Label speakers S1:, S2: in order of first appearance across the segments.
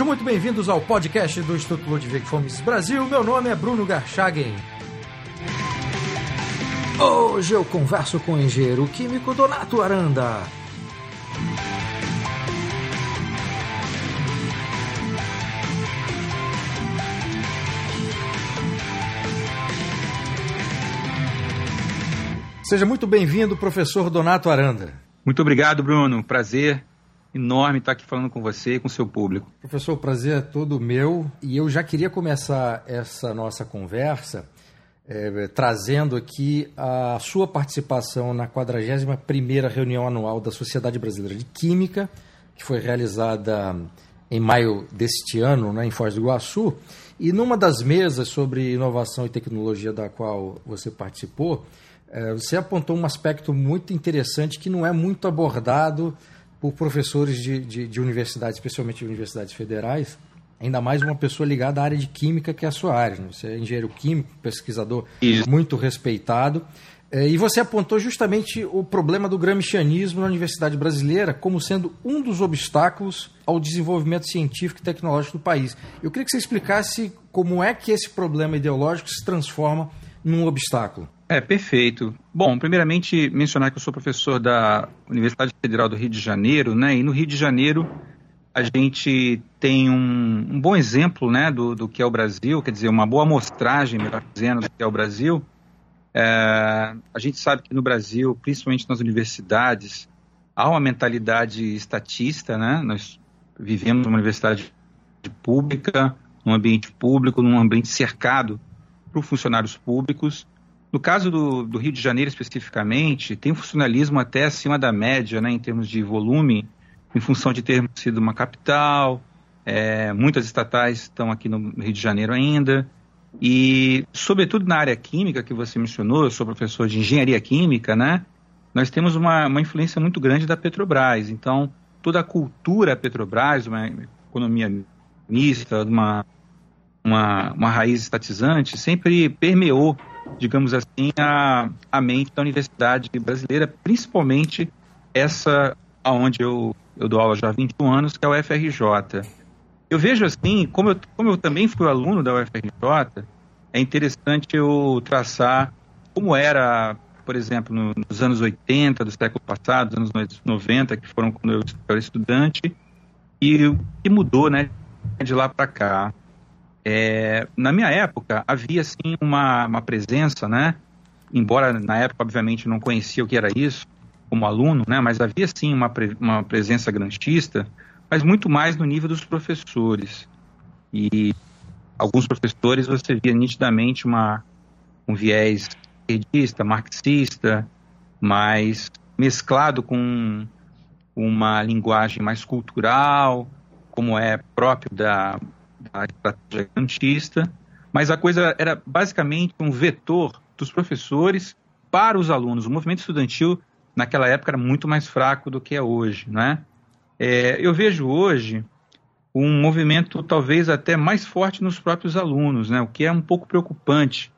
S1: Sejam muito bem-vindos ao podcast do Instituto Ludwig Fomes Brasil. Meu nome é Bruno Garchagen. Hoje eu converso com o engenheiro químico Donato Aranda. Seja muito bem-vindo, professor Donato Aranda.
S2: Muito obrigado, Bruno. Prazer enorme estar aqui falando com você e com seu público.
S1: Professor, o prazer é todo meu e eu já queria começar essa nossa conversa é, trazendo aqui a sua participação na 41ª reunião anual da Sociedade Brasileira de Química, que foi realizada em maio deste ano, né, em Foz do Iguaçu, e numa das mesas sobre inovação e tecnologia da qual você participou, é, você apontou um aspecto muito interessante que não é muito abordado por professores de, de, de universidades, especialmente de universidades federais, ainda mais uma pessoa ligada à área de química, que é a sua área. Né? Você é engenheiro químico, pesquisador Isso. muito respeitado. É, e você apontou justamente o problema do gramscianismo na universidade brasileira como sendo um dos obstáculos ao desenvolvimento científico e tecnológico do país. Eu queria que você explicasse como é que esse problema ideológico se transforma num obstáculo.
S2: É, perfeito. Bom, primeiramente mencionar que eu sou professor da Universidade Federal do Rio de Janeiro, né? E no Rio de Janeiro a gente tem um, um bom exemplo, né, do, do, que é o Brasil, quer dizer, uma boa amostragem, melhor dizendo, do que é o Brasil. É, a gente sabe que no Brasil, principalmente nas universidades, há uma mentalidade estatista, né? Nós vivemos numa universidade pública, num ambiente público, num ambiente cercado por funcionários públicos no caso do, do, Rio de Janeiro especificamente, tem um funcionalismo até acima da média, né, em termos de volume, em função de ter sido uma capital. É, muitas estatais estão aqui no Rio de Janeiro ainda. E, sobretudo na área química que você mencionou, eu sou professor de engenharia química, né? Nós temos uma, uma influência muito grande da Petrobras. Então, toda a cultura Petrobras, uma economia mista, uma, uma, uma raiz estatizante, sempre permeou digamos assim, a, a mente da universidade brasileira, principalmente essa aonde eu, eu dou aula já há 21 anos, que é o FRJ. Eu vejo assim, como eu, como eu também fui aluno da UFRJ, é interessante eu traçar como era, por exemplo, no, nos anos 80 do século passado, anos 90, que foram quando eu era estudante, e o que mudou, né, de lá para cá. É, na minha época, havia sim uma, uma presença, né? Embora na época, obviamente, não conhecia o que era isso como aluno, né? Mas havia sim uma, uma presença grantista, mas muito mais no nível dos professores. E alguns professores você via nitidamente uma, um viés esquerdista, marxista, mas mesclado com uma linguagem mais cultural, como é próprio da, a estratégia mas a coisa era basicamente um vetor dos professores para os alunos. O movimento estudantil naquela época era muito mais fraco do que é hoje, né? É, eu vejo hoje um movimento talvez até mais forte nos próprios alunos, né? O que é um pouco preocupante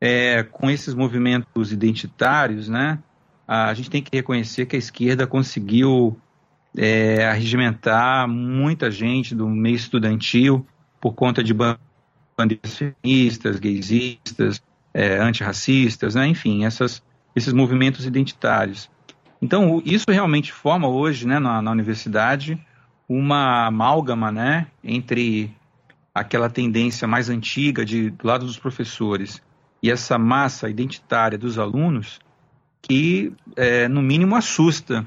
S2: é, com esses movimentos identitários, né? A gente tem que reconhecer que a esquerda conseguiu é, arregimentar muita gente do meio estudantil por conta de bandeiras feministas, gaysistas, é, antirracistas, né? enfim, essas, esses movimentos identitários. Então, isso realmente forma hoje, né, na, na universidade, uma amálgama né, entre aquela tendência mais antiga de, do lado dos professores e essa massa identitária dos alunos que, é, no mínimo, assusta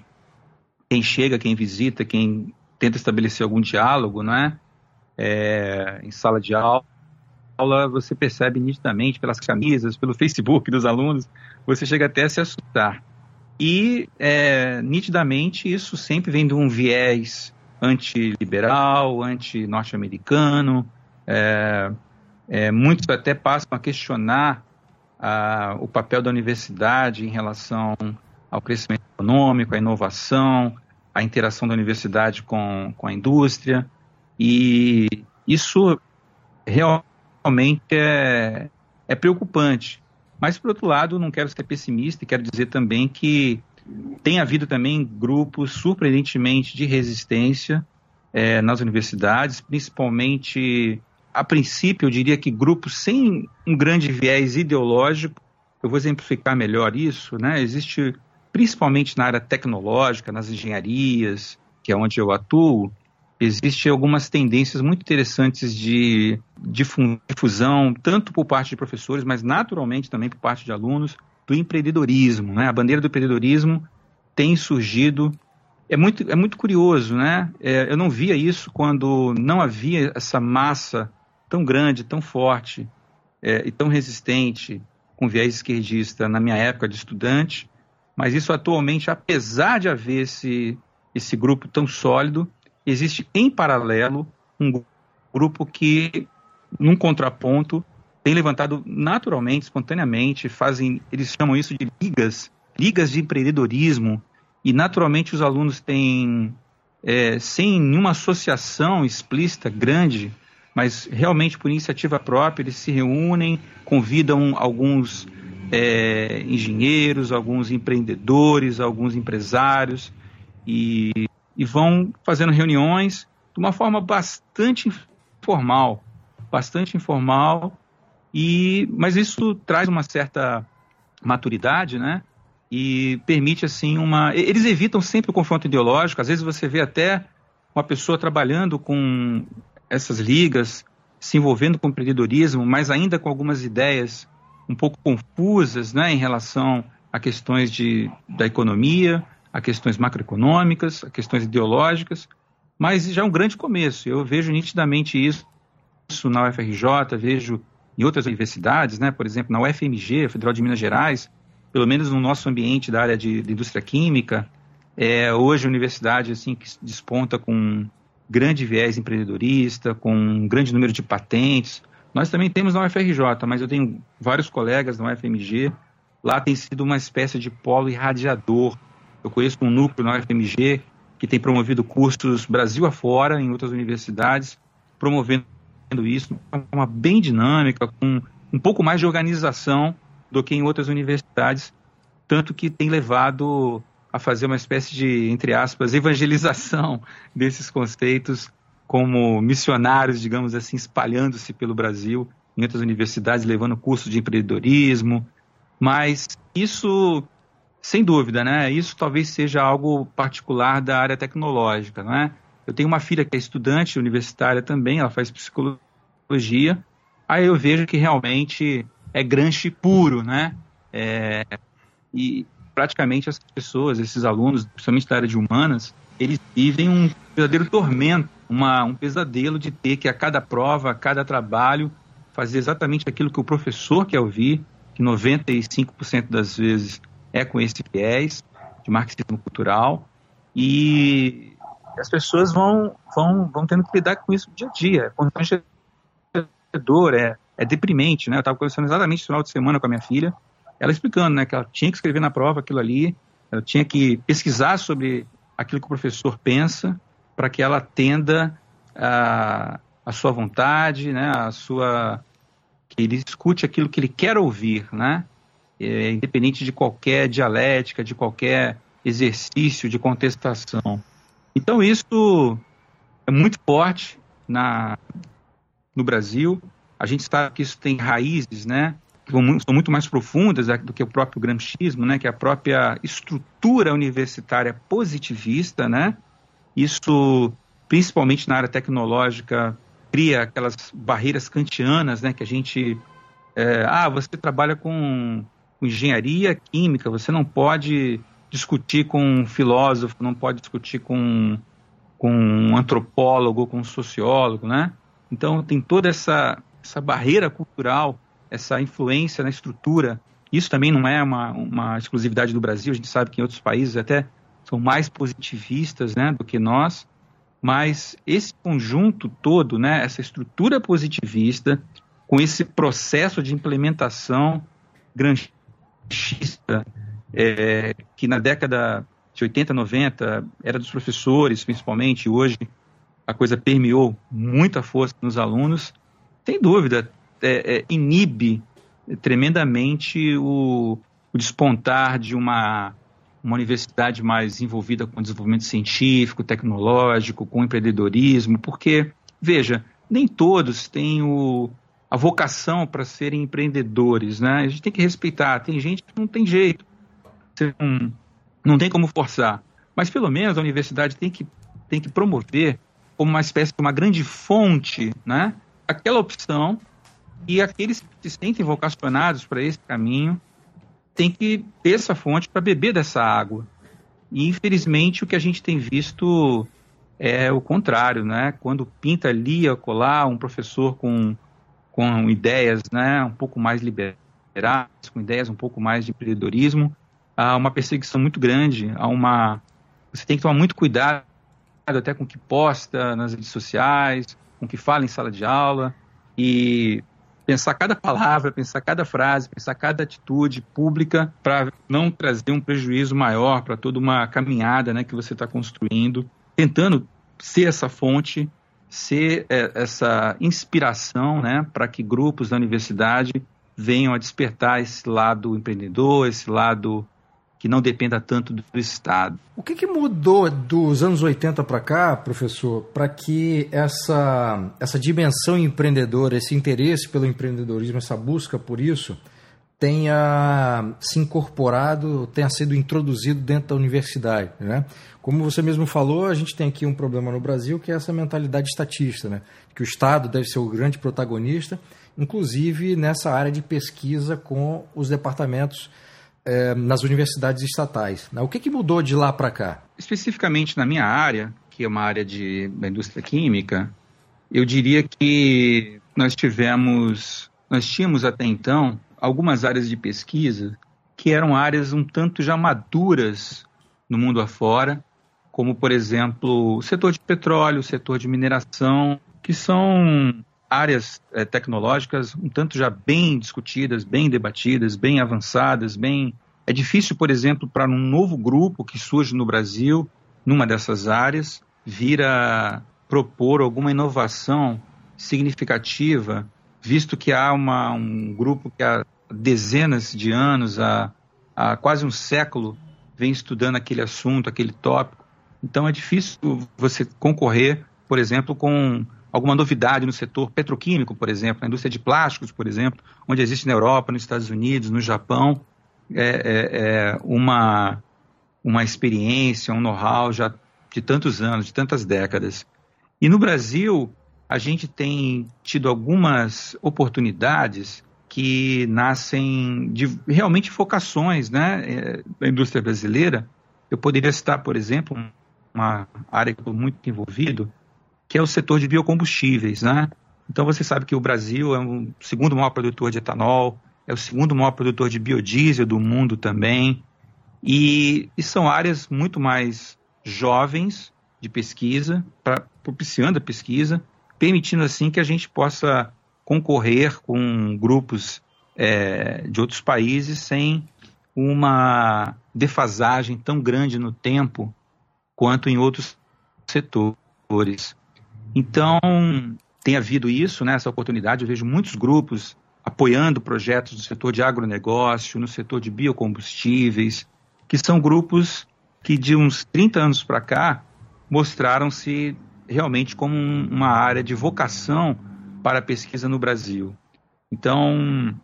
S2: quem chega, quem visita, quem tenta estabelecer algum diálogo, né? É, em sala de aula, você percebe nitidamente pelas camisas, pelo Facebook dos alunos, você chega até a se assustar. E, é, nitidamente, isso sempre vem de um viés antiliberal, anti-norte-americano. É, é, muitos até passam a questionar a, o papel da universidade em relação ao crescimento econômico, à inovação, à interação da universidade com, com a indústria. E isso realmente é, é preocupante. Mas, por outro lado, não quero ser pessimista e quero dizer também que tem havido também grupos surpreendentemente de resistência é, nas universidades, principalmente, a princípio, eu diria que grupos sem um grande viés ideológico. Eu vou exemplificar melhor isso, né? Existe, principalmente na área tecnológica, nas engenharias, que é onde eu atuo, existem algumas tendências muito interessantes de difusão, tanto por parte de professores, mas naturalmente também por parte de alunos, do empreendedorismo. Né? A bandeira do empreendedorismo tem surgido. É muito, é muito curioso, né? É, eu não via isso quando não havia essa massa tão grande, tão forte é, e tão resistente com viés esquerdista na minha época de estudante, mas isso atualmente, apesar de haver esse, esse grupo tão sólido, existe em paralelo um grupo que, num contraponto, tem levantado naturalmente, espontaneamente, fazem, eles chamam isso de ligas, ligas de empreendedorismo, e naturalmente os alunos têm, é, sem nenhuma associação explícita grande, mas realmente por iniciativa própria, eles se reúnem, convidam alguns é, engenheiros, alguns empreendedores, alguns empresários, e e vão fazendo reuniões de uma forma bastante informal, bastante informal, e mas isso traz uma certa maturidade, né? E permite assim uma. Eles evitam sempre o confronto ideológico. Às vezes você vê até uma pessoa trabalhando com essas ligas, se envolvendo com empreendedorismo, mas ainda com algumas ideias um pouco confusas, né, em relação a questões de, da economia, a questões macroeconômicas, a questões ideológicas, mas já é um grande começo. Eu vejo nitidamente isso, isso na UFRJ, vejo em outras universidades, né? por exemplo, na UFMG, Federal de Minas Gerais, pelo menos no nosso ambiente da área de, de indústria química, é hoje a universidade assim que desponta com grande viés empreendedorista, com um grande número de patentes. Nós também temos na UFRJ, mas eu tenho vários colegas na UFMG. Lá tem sido uma espécie de polo irradiador eu conheço um núcleo na UFMG que tem promovido cursos Brasil afora, em outras universidades, promovendo isso de uma forma bem dinâmica, com um pouco mais de organização do que em outras universidades, tanto que tem levado a fazer uma espécie de, entre aspas, evangelização desses conceitos como missionários, digamos assim, espalhando-se pelo Brasil, em outras universidades, levando cursos de empreendedorismo. Mas isso sem dúvida, né? Isso talvez seja algo particular da área tecnológica, né? Eu tenho uma filha que é estudante universitária também, ela faz psicologia. Aí eu vejo que realmente é granche puro, né? É, e praticamente essas pessoas, esses alunos, principalmente da área de humanas, eles vivem um verdadeiro tormento, uma, um pesadelo de ter que a cada prova, a cada trabalho, fazer exatamente aquilo que o professor quer ouvir, que 95% das vezes é com esse viés de marxismo cultural e as pessoas vão, vão, vão tendo que lidar com isso dia a dia. É constrangedor, é, é deprimente, né? Eu estava conversando exatamente no final de semana com a minha filha, ela explicando, né, que ela tinha que escrever na prova aquilo ali, ela tinha que pesquisar sobre aquilo que o professor pensa para que ela atenda a, a sua vontade, né, a sua que ele escute aquilo que ele quer ouvir, né? É, independente de qualquer dialética, de qualquer exercício de contestação. Então isso é muito forte na, no Brasil. A gente sabe que isso tem raízes, né? Que são muito mais profundas do que o próprio gramscismo, né? Que é a própria estrutura universitária positivista, né? Isso, principalmente na área tecnológica, cria aquelas barreiras kantianas, né? Que a gente é, ah, você trabalha com engenharia química, você não pode discutir com um filósofo, não pode discutir com, com um antropólogo, com um sociólogo, né? Então tem toda essa, essa barreira cultural, essa influência na estrutura. Isso também não é uma, uma exclusividade do Brasil, a gente sabe que em outros países até são mais positivistas né, do que nós, mas esse conjunto todo, né, essa estrutura positivista, com esse processo de implementação machista, é, que na década de 80, 90 era dos professores, principalmente, hoje a coisa permeou muita força nos alunos, sem dúvida, é, é, inibe tremendamente o, o, despontar de uma, uma universidade mais envolvida com desenvolvimento científico, tecnológico, com empreendedorismo, porque, veja, nem todos têm o, a vocação para serem empreendedores, né? A gente tem que respeitar. Tem gente que não tem jeito, não, não tem como forçar. Mas pelo menos a universidade tem que, tem que promover como uma espécie de uma grande fonte, né? Aquela opção e aqueles que se sentem vocacionados para esse caminho têm que ter essa fonte para beber dessa água. E infelizmente o que a gente tem visto é o contrário, né? Quando pinta ali colar um professor com, com ideias, né, um pouco mais liberais, com ideias um pouco mais de empreendedorismo, há uma perseguição muito grande, há uma você tem que tomar muito cuidado até com o que posta nas redes sociais, com o que fala em sala de aula e pensar cada palavra, pensar cada frase, pensar cada atitude pública para não trazer um prejuízo maior para toda uma caminhada né, que você está construindo, tentando ser essa fonte, ser é, essa inspiração né, para que grupos da universidade venham a despertar esse lado empreendedor, esse lado que não dependa tanto do Estado.
S1: O que, que mudou dos anos 80 para cá, professor, para que essa, essa dimensão empreendedora, esse interesse pelo empreendedorismo, essa busca por isso, tenha se incorporado, tenha sido introduzido dentro da universidade, né? Como você mesmo falou, a gente tem aqui um problema no Brasil que é essa mentalidade estatista, né? Que o Estado deve ser o grande protagonista, inclusive nessa área de pesquisa com os departamentos é, nas universidades estatais. Né? O que, que mudou de lá para cá?
S2: Especificamente na minha área, que é uma área de, da indústria química, eu diria que nós tivemos, nós tínhamos até então algumas áreas de pesquisa que eram áreas um tanto já maduras no mundo afora, como por exemplo o setor de petróleo, o setor de mineração, que são áreas é, tecnológicas um tanto já bem discutidas, bem debatidas, bem avançadas, bem é difícil, por exemplo, para um novo grupo que surge no Brasil, numa dessas áreas, vir a propor alguma inovação significativa, visto que há uma, um grupo que há dezenas de anos, há, há quase um século, vem estudando aquele assunto, aquele tópico. Então é difícil você concorrer, por exemplo, com alguma novidade no setor petroquímico, por exemplo, na indústria de plásticos, por exemplo, onde existe na Europa, nos Estados Unidos, no Japão, é, é, é uma, uma experiência, um know-how já de tantos anos, de tantas décadas. E no Brasil, a gente tem tido algumas oportunidades que nascem de realmente focações né, é, da indústria brasileira. Eu poderia citar, por exemplo, uma área que estou muito envolvido, que é o setor de biocombustíveis, né? Então você sabe que o Brasil é o segundo maior produtor de etanol, é o segundo maior produtor de biodiesel do mundo também, e, e são áreas muito mais jovens de pesquisa, pra, propiciando a pesquisa, permitindo assim que a gente possa concorrer com grupos é, de outros países sem uma defasagem tão grande no tempo quanto em outros setores. Então, tem havido isso, né, essa oportunidade. Eu vejo muitos grupos apoiando projetos no setor de agronegócio, no setor de biocombustíveis, que são grupos que de uns 30 anos para cá mostraram-se realmente como uma área de vocação para a pesquisa no Brasil. Então,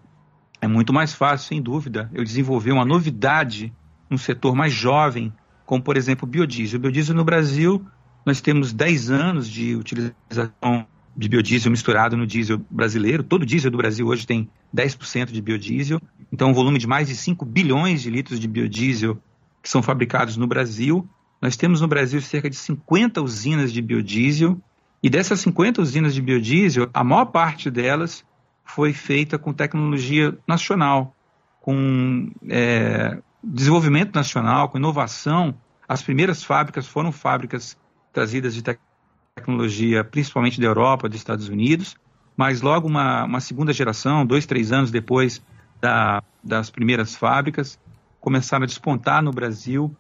S2: é muito mais fácil, sem dúvida, eu desenvolver uma novidade no setor mais jovem, como, por exemplo, biodiesel. O biodiesel no Brasil nós temos 10 anos de utilização de biodiesel misturado no diesel brasileiro. Todo diesel do Brasil hoje tem 10% de biodiesel. Então, um volume de mais de 5 bilhões de litros de biodiesel que são fabricados no Brasil. Nós temos no Brasil cerca de 50 usinas de biodiesel. E dessas 50 usinas de biodiesel, a maior parte delas foi feita com tecnologia nacional, com é, desenvolvimento nacional, com inovação. As primeiras fábricas foram fábricas trazidas de tecnologia, principalmente da Europa, dos Estados Unidos, mas logo uma, uma segunda geração, dois, três anos depois da, das primeiras fábricas, começaram a despontar no Brasil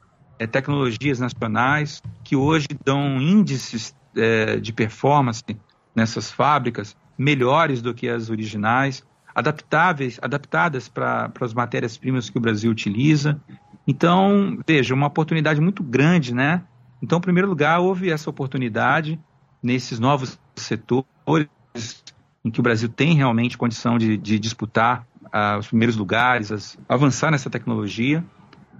S2: é, tecnologias nacionais que hoje dão índices é, de performance nessas fábricas melhores do que as originais, adaptáveis, adaptadas para as matérias-primas que o Brasil utiliza. Então, veja, uma oportunidade muito grande, né? Então, em primeiro lugar, houve essa oportunidade nesses novos setores em que o Brasil tem realmente condição de, de disputar uh, os primeiros lugares, as, avançar nessa tecnologia.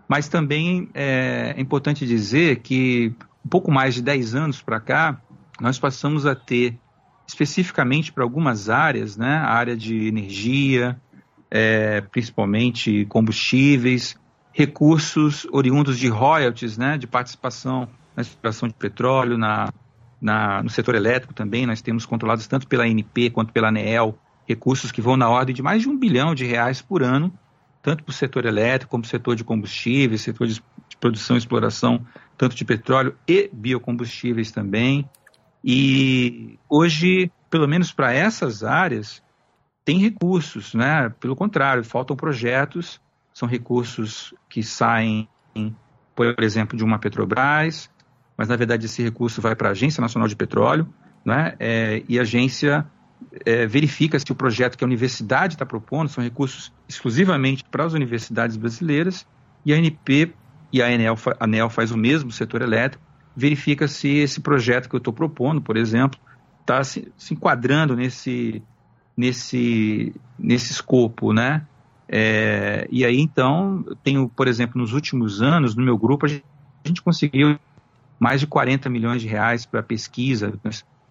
S2: Mas também é, é importante dizer que um pouco mais de 10 anos para cá, nós passamos a ter, especificamente para algumas áreas, né, a área de energia, é, principalmente combustíveis, recursos oriundos de royalties, né, de participação na exploração de petróleo, na, na, no setor elétrico também, nós temos controlados tanto pela ANP quanto pela ANEEL, recursos que vão na ordem de mais de um bilhão de reais por ano, tanto para o setor elétrico como o setor de combustíveis, setor de, de produção e exploração, tanto de petróleo e biocombustíveis também. E hoje, pelo menos para essas áreas, tem recursos, né? Pelo contrário, faltam projetos são recursos que saem, por exemplo, de uma Petrobras, mas na verdade esse recurso vai para a Agência Nacional de Petróleo, né? É, e a agência é, verifica se o projeto que a universidade está propondo são recursos exclusivamente para as universidades brasileiras, e a ANP e a ANEL, a ANEL faz o mesmo, setor elétrico, verifica se esse projeto que eu estou propondo, por exemplo, está se, se, enquadrando nesse, nesse, nesse escopo, né? É, e aí, então, tenho, por exemplo, nos últimos anos, no meu grupo, a gente, a gente conseguiu mais de 40 milhões de reais para pesquisa.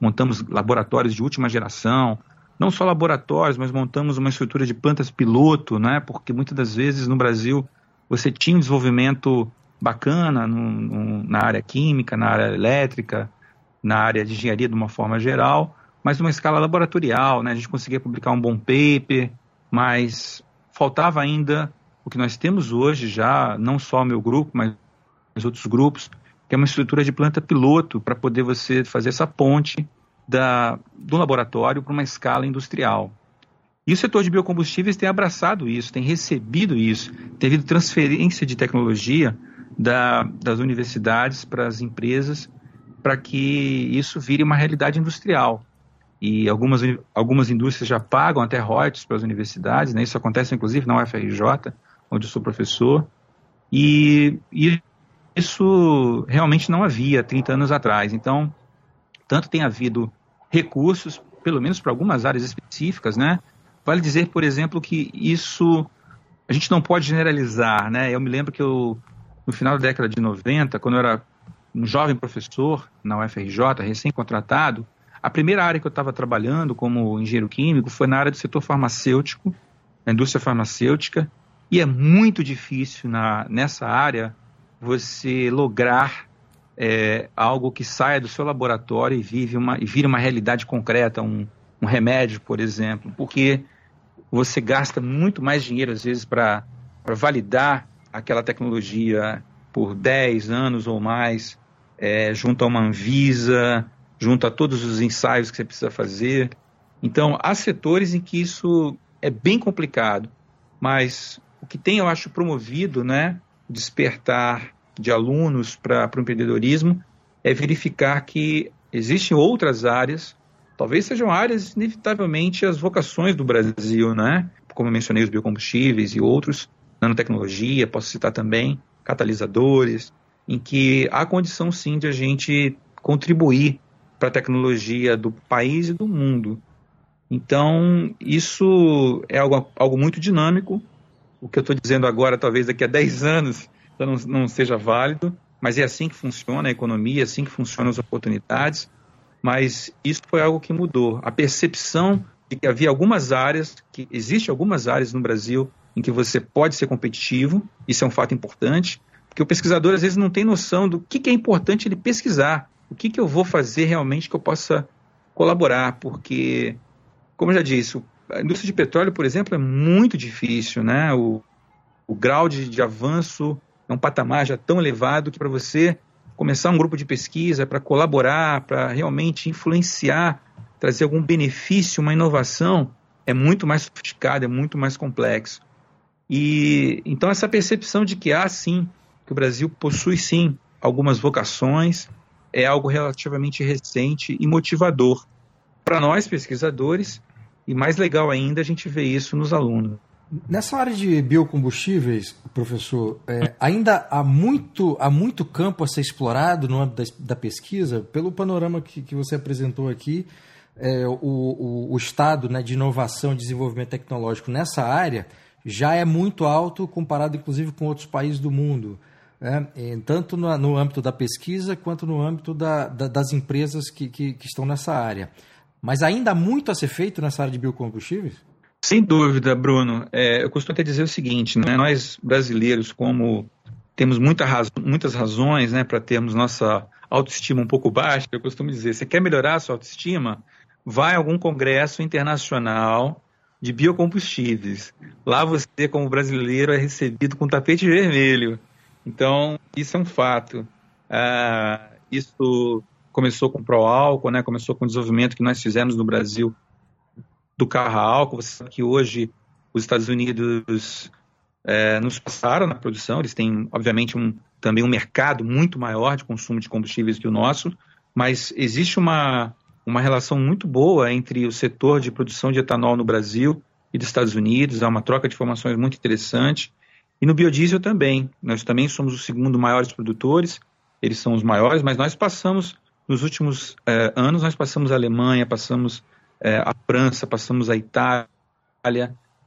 S2: Montamos laboratórios de última geração, não só laboratórios, mas montamos uma estrutura de plantas piloto, né? porque muitas das vezes no Brasil você tinha um desenvolvimento bacana no, no, na área química, na área elétrica, na área de engenharia de uma forma geral, mas numa escala laboratorial, né? a gente conseguia publicar um bom paper, mas faltava ainda o que nós temos hoje já, não só o meu grupo, mas os outros grupos, que é uma estrutura de planta piloto para poder você fazer essa ponte da, do laboratório para uma escala industrial. E o setor de biocombustíveis tem abraçado isso, tem recebido isso, tem havido transferência de tecnologia da, das universidades para as empresas para que isso vire uma realidade industrial e algumas, algumas indústrias já pagam até royalties para as universidades, né? isso acontece inclusive na UFRJ, onde eu sou professor, e, e isso realmente não havia 30 anos atrás. Então, tanto tem havido recursos, pelo menos para algumas áreas específicas, né? Vale dizer, por exemplo, que isso a gente não pode generalizar, né? Eu me lembro que eu, no final da década de 90, quando eu era um jovem professor na UFRJ, recém-contratado, a primeira área que eu estava trabalhando como engenheiro químico foi na área do setor farmacêutico, na indústria farmacêutica, e é muito difícil na, nessa área você lograr é, algo que saia do seu laboratório e, vive uma, e vire uma realidade concreta, um, um remédio, por exemplo, porque você gasta muito mais dinheiro, às vezes, para validar aquela tecnologia por 10 anos ou mais, é, junto a uma Anvisa, junto a todos os ensaios que você precisa fazer. Então, há setores em que isso é bem complicado, mas o que tem, eu acho, promovido, né, despertar de alunos para o empreendedorismo é verificar que existem outras áreas, talvez sejam áreas inevitavelmente as vocações do Brasil, né? Como eu mencionei os biocombustíveis e outros, nanotecnologia, posso citar também catalisadores, em que há condição sim de a gente contribuir para a tecnologia do país e do mundo. Então, isso é algo, algo muito dinâmico. O que eu estou dizendo agora, talvez daqui a 10 anos, não, não seja válido, mas é assim que funciona a economia, é assim que funcionam as oportunidades. Mas isso foi algo que mudou. A percepção de que havia algumas áreas, que existe algumas áreas no Brasil em que você pode ser competitivo, isso é um fato importante, porque o pesquisador às vezes não tem noção do que, que é importante ele pesquisar o que, que eu vou fazer realmente que eu possa colaborar, porque, como eu já disse, a indústria de petróleo, por exemplo, é muito difícil, né? O, o grau de, de avanço é um patamar já tão elevado que para você começar um grupo de pesquisa, para colaborar, para realmente influenciar, trazer algum benefício, uma inovação, é muito mais sofisticado, é muito mais complexo. E então essa percepção de que há sim, que o Brasil possui sim algumas vocações, é algo relativamente recente e motivador para nós pesquisadores e mais legal ainda a gente vê isso nos alunos.
S1: Nessa área de biocombustíveis, professor, é, ainda há muito, há muito campo a ser explorado no âmbito da, da pesquisa, pelo panorama que, que você apresentou aqui. É, o, o, o, estado né, de inovação e desenvolvimento tecnológico nessa área já é muito alto comparado, inclusive, com outros países do mundo, né? tanto no, no, âmbito da pesquisa quanto no âmbito da, da, das empresas que, que, que estão nessa área. Mas ainda há muito a ser feito nessa área de biocombustíveis?
S2: Sem dúvida, Bruno. É, eu costumo até dizer o seguinte, né? nós brasileiros, como temos muita muitas razões né, para termos nossa autoestima um pouco baixa, eu costumo dizer, você quer melhorar a sua autoestima? Vai a algum congresso internacional de biocombustíveis. Lá você, como brasileiro, é recebido com tapete vermelho. Então, isso é um fato. Ah, isso começou com o Proálcool, né? começou com o desenvolvimento que nós fizemos no Brasil do carro álcool. Você sabe que hoje os Estados Unidos é, nos passaram na produção, eles têm, obviamente, um, também um mercado muito maior de consumo de combustíveis que o nosso, mas existe uma, uma relação muito boa entre o setor de produção de etanol no Brasil e dos Estados Unidos, há uma troca de informações muito interessante. E no biodiesel também, nós também somos os segundo maiores produtores, eles são os maiores, mas nós passamos, nos últimos é, anos, nós passamos a Alemanha, passamos é, a França, passamos a Itália,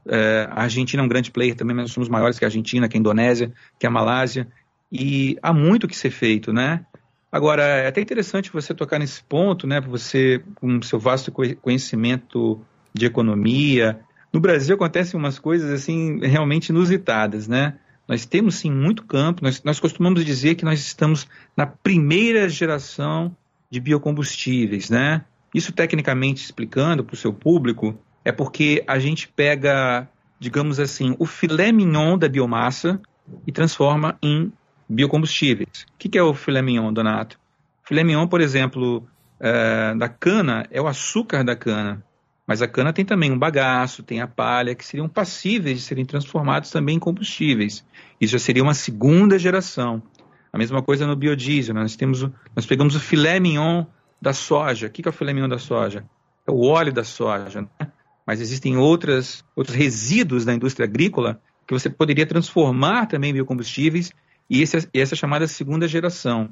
S2: é, a Argentina é um grande player também, mas somos maiores que a Argentina, que a Indonésia, que a Malásia, e há muito que ser feito, né? Agora, é até interessante você tocar nesse ponto, né? Você, com seu vasto conhecimento de economia, no Brasil acontecem umas coisas assim realmente inusitadas, né? Nós temos sim muito campo, nós, nós costumamos dizer que nós estamos na primeira geração de biocombustíveis, né? Isso, tecnicamente explicando para o seu público, é porque a gente pega, digamos assim, o filé mignon da biomassa e transforma em biocombustíveis. O que é o filé mignon, Donato? Filé mignon, por exemplo, é, da cana é o açúcar da cana. Mas a cana tem também um bagaço, tem a palha, que seriam passíveis de serem transformados também em combustíveis. Isso já seria uma segunda geração. A mesma coisa no biodiesel. Nós, temos, nós pegamos o filé mignon da soja. O que é o filé mignon da soja? É o óleo da soja. Né? Mas existem outras, outros resíduos da indústria agrícola que você poderia transformar também em biocombustíveis e essa, essa chamada segunda geração.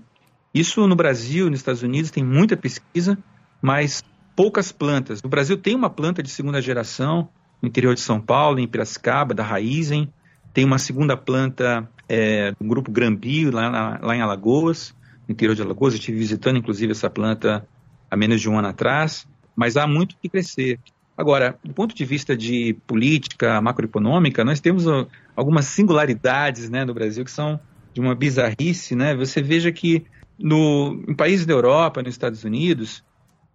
S2: Isso no Brasil, nos Estados Unidos, tem muita pesquisa, mas poucas plantas. No Brasil tem uma planta de segunda geração no interior de São Paulo, em Piracicaba, da Raizen. Tem uma segunda planta é, do grupo Grambi, lá, lá em Alagoas no interior de Alagoas. Estive visitando, inclusive, essa planta há menos de um ano atrás, mas há muito que crescer. Agora, do ponto de vista de política macroeconômica, nós temos algumas singularidades né, no Brasil que são de uma bizarrice. Né? Você veja que no, em países da Europa, nos Estados Unidos,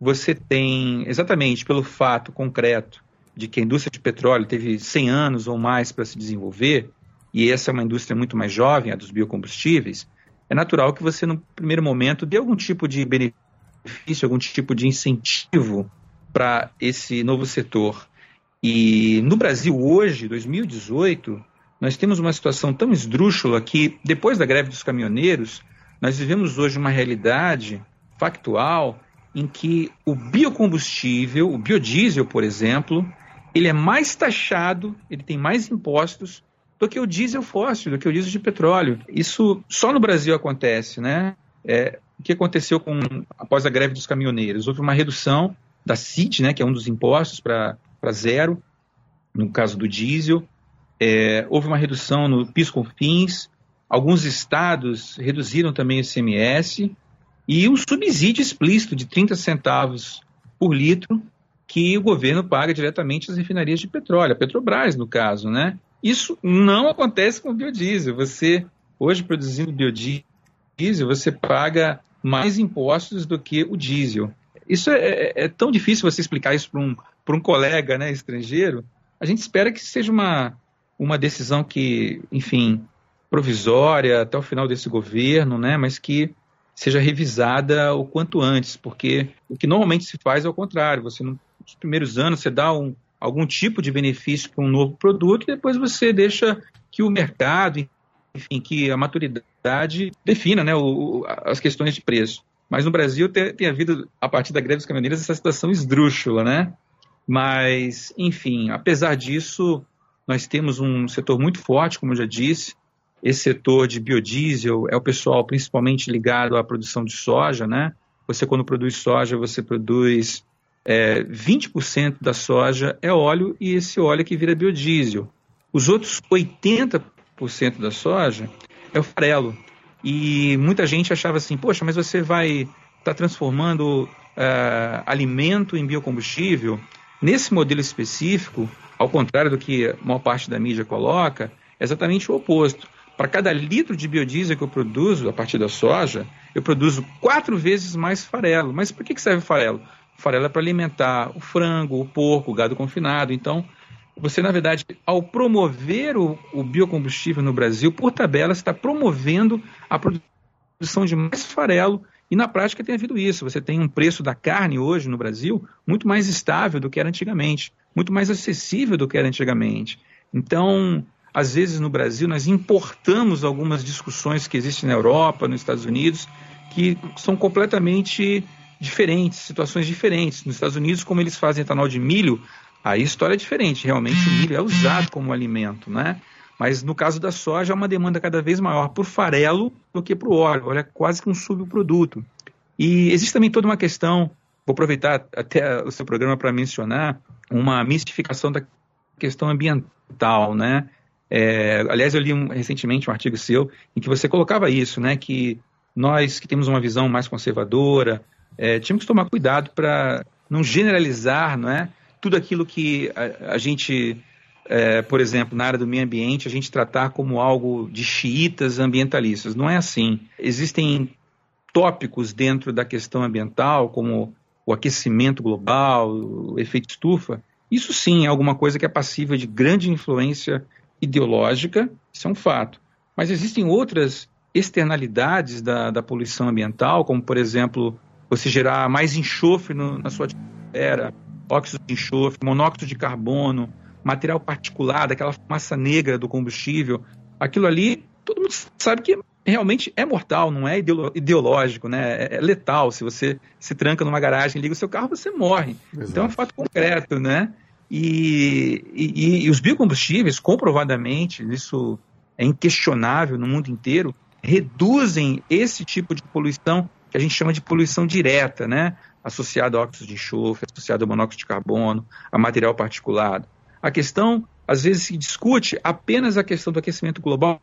S2: você tem, exatamente pelo fato concreto de que a indústria de petróleo teve 100 anos ou mais para se desenvolver, e essa é uma indústria muito mais jovem, a dos biocombustíveis, é natural que você, no primeiro momento, dê algum tipo de benefício, algum tipo de incentivo para esse novo setor. E no Brasil hoje, 2018, nós temos uma situação tão esdrúxula que, depois da greve dos caminhoneiros, nós vivemos hoje uma realidade factual em que o biocombustível, o biodiesel, por exemplo, ele é mais taxado, ele tem mais impostos do que o diesel fóssil, do que o diesel de petróleo. Isso só no Brasil acontece, né? É, o que aconteceu com após a greve dos caminhoneiros? Houve uma redução da CIT, né, que é um dos impostos, para zero, no caso do diesel. É, houve uma redução no PIS/COFINS. Alguns estados reduziram também o ICMS e um subsídio explícito de 30 centavos por litro que o governo paga diretamente às refinarias de petróleo, a Petrobras, no caso, né? Isso não acontece com o biodiesel. Você, hoje, produzindo biodiesel, você paga mais impostos do que o diesel. Isso é, é, é tão difícil você explicar isso para um, um colega né, estrangeiro. A gente espera que seja uma, uma decisão que, enfim, provisória até o final desse governo, né, mas que seja revisada o quanto antes, porque o que normalmente se faz é o contrário. Você, nos primeiros anos, você dá um, algum tipo de benefício para um novo produto e depois você deixa que o mercado, enfim, que a maturidade defina né, o, as questões de preço. Mas no Brasil tem, tem havido, a partir da greve dos caminhoneiros, essa situação esdrúxula, né? Mas, enfim, apesar disso, nós temos um setor muito forte, como eu já disse. Esse setor de biodiesel é o pessoal principalmente ligado à produção de soja, né? Você, quando produz soja, você produz é, 20% da soja é óleo e esse óleo é que vira biodiesel. Os outros 80% da soja é o farelo. E muita gente achava assim, poxa, mas você vai estar tá transformando uh, alimento em biocombustível? Nesse modelo específico, ao contrário do que a maior parte da mídia coloca, é exatamente o oposto. Para cada litro de biodiesel que eu produzo a partir da soja, eu produzo quatro vezes mais farelo. Mas por que serve o farelo? Farelo é para alimentar o frango, o porco, o gado confinado. Então, você, na verdade, ao promover o, o biocombustível no Brasil, por tabela, está promovendo a produção de mais farelo e na prática tem havido isso. Você tem um preço da carne hoje no Brasil muito mais estável do que era antigamente, muito mais acessível do que era antigamente. Então, às vezes no Brasil nós importamos algumas discussões que existem na Europa, nos Estados Unidos, que são completamente diferentes, situações diferentes. Nos Estados Unidos, como eles fazem etanol de milho, aí a história é diferente. Realmente o milho é usado como alimento, né? Mas no caso da soja, há uma demanda cada vez maior por farelo do que para o óleo. Olha, quase que um subproduto. E existe também toda uma questão, vou aproveitar até o seu programa para mencionar, uma mistificação da questão ambiental, né? É, aliás, eu li um, recentemente um artigo seu em que você colocava isso, né? Que nós que temos uma visão mais conservadora, é, tínhamos que tomar cuidado para não generalizar, não é? Tudo aquilo que a, a gente é, por exemplo, na área do meio ambiente, a gente tratar como algo de xiitas ambientalistas. Não é assim. Existem tópicos dentro da questão ambiental, como o aquecimento global, o efeito estufa. Isso sim é alguma coisa que é passível de grande influência ideológica, isso é um fato. Mas existem outras externalidades da, da poluição ambiental, como, por exemplo, você gerar mais enxofre no, na sua atmosfera, óxido de enxofre, monóxido de carbono, material particulado, daquela fumaça negra do combustível, aquilo ali, todo mundo sabe que realmente é mortal, não é ideológico, né? É, é letal. Se você se tranca numa garagem, liga o seu carro, você morre. Exato. Então é um fato concreto, né? E, e, e, os biocombustíveis, comprovadamente, isso é inquestionável no mundo inteiro, reduzem esse tipo de poluição que a gente chama de poluição direta, né? Associada a óxidos de enxofre, associada ao monóxido de carbono, a material particulado. A questão, às vezes, se discute apenas a questão do aquecimento global,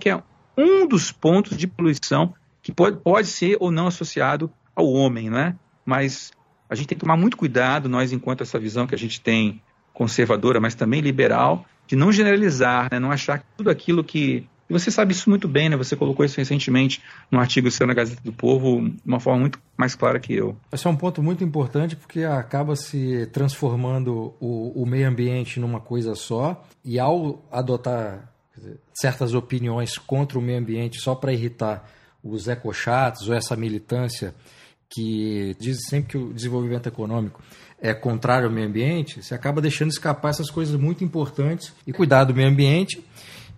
S2: que é um dos pontos de poluição que pode, pode ser ou não associado ao homem, não é? Mas a gente tem que tomar muito cuidado, nós, enquanto essa visão que a gente tem conservadora, mas também liberal, de não generalizar, né? não achar que tudo aquilo que e você sabe isso muito bem, né? Você colocou isso recentemente num artigo seu na Gazeta do Povo, de uma forma muito mais clara que eu.
S1: Esse é um ponto muito importante porque acaba se transformando o, o meio ambiente numa coisa só e ao adotar certas opiniões contra o meio ambiente só para irritar os ecochatos ou essa militância que diz sempre que o desenvolvimento econômico é contrário ao meio ambiente, você acaba deixando escapar essas coisas muito importantes e cuidar do meio ambiente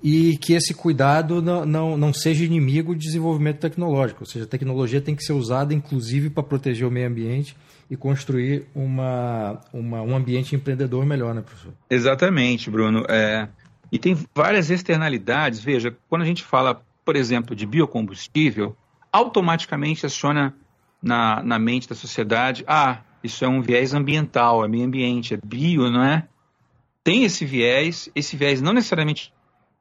S1: e que esse cuidado não, não, não seja inimigo do desenvolvimento tecnológico, ou seja, a tecnologia tem que ser usada inclusive para proteger o meio ambiente e construir uma, uma, um ambiente empreendedor melhor, né, professor?
S2: Exatamente, Bruno. É, e tem várias externalidades. Veja, quando a gente fala, por exemplo, de biocombustível, automaticamente aciona na, na mente da sociedade, ah, isso é um viés ambiental, é meio ambiente, é bio, não é? Tem esse viés, esse viés não necessariamente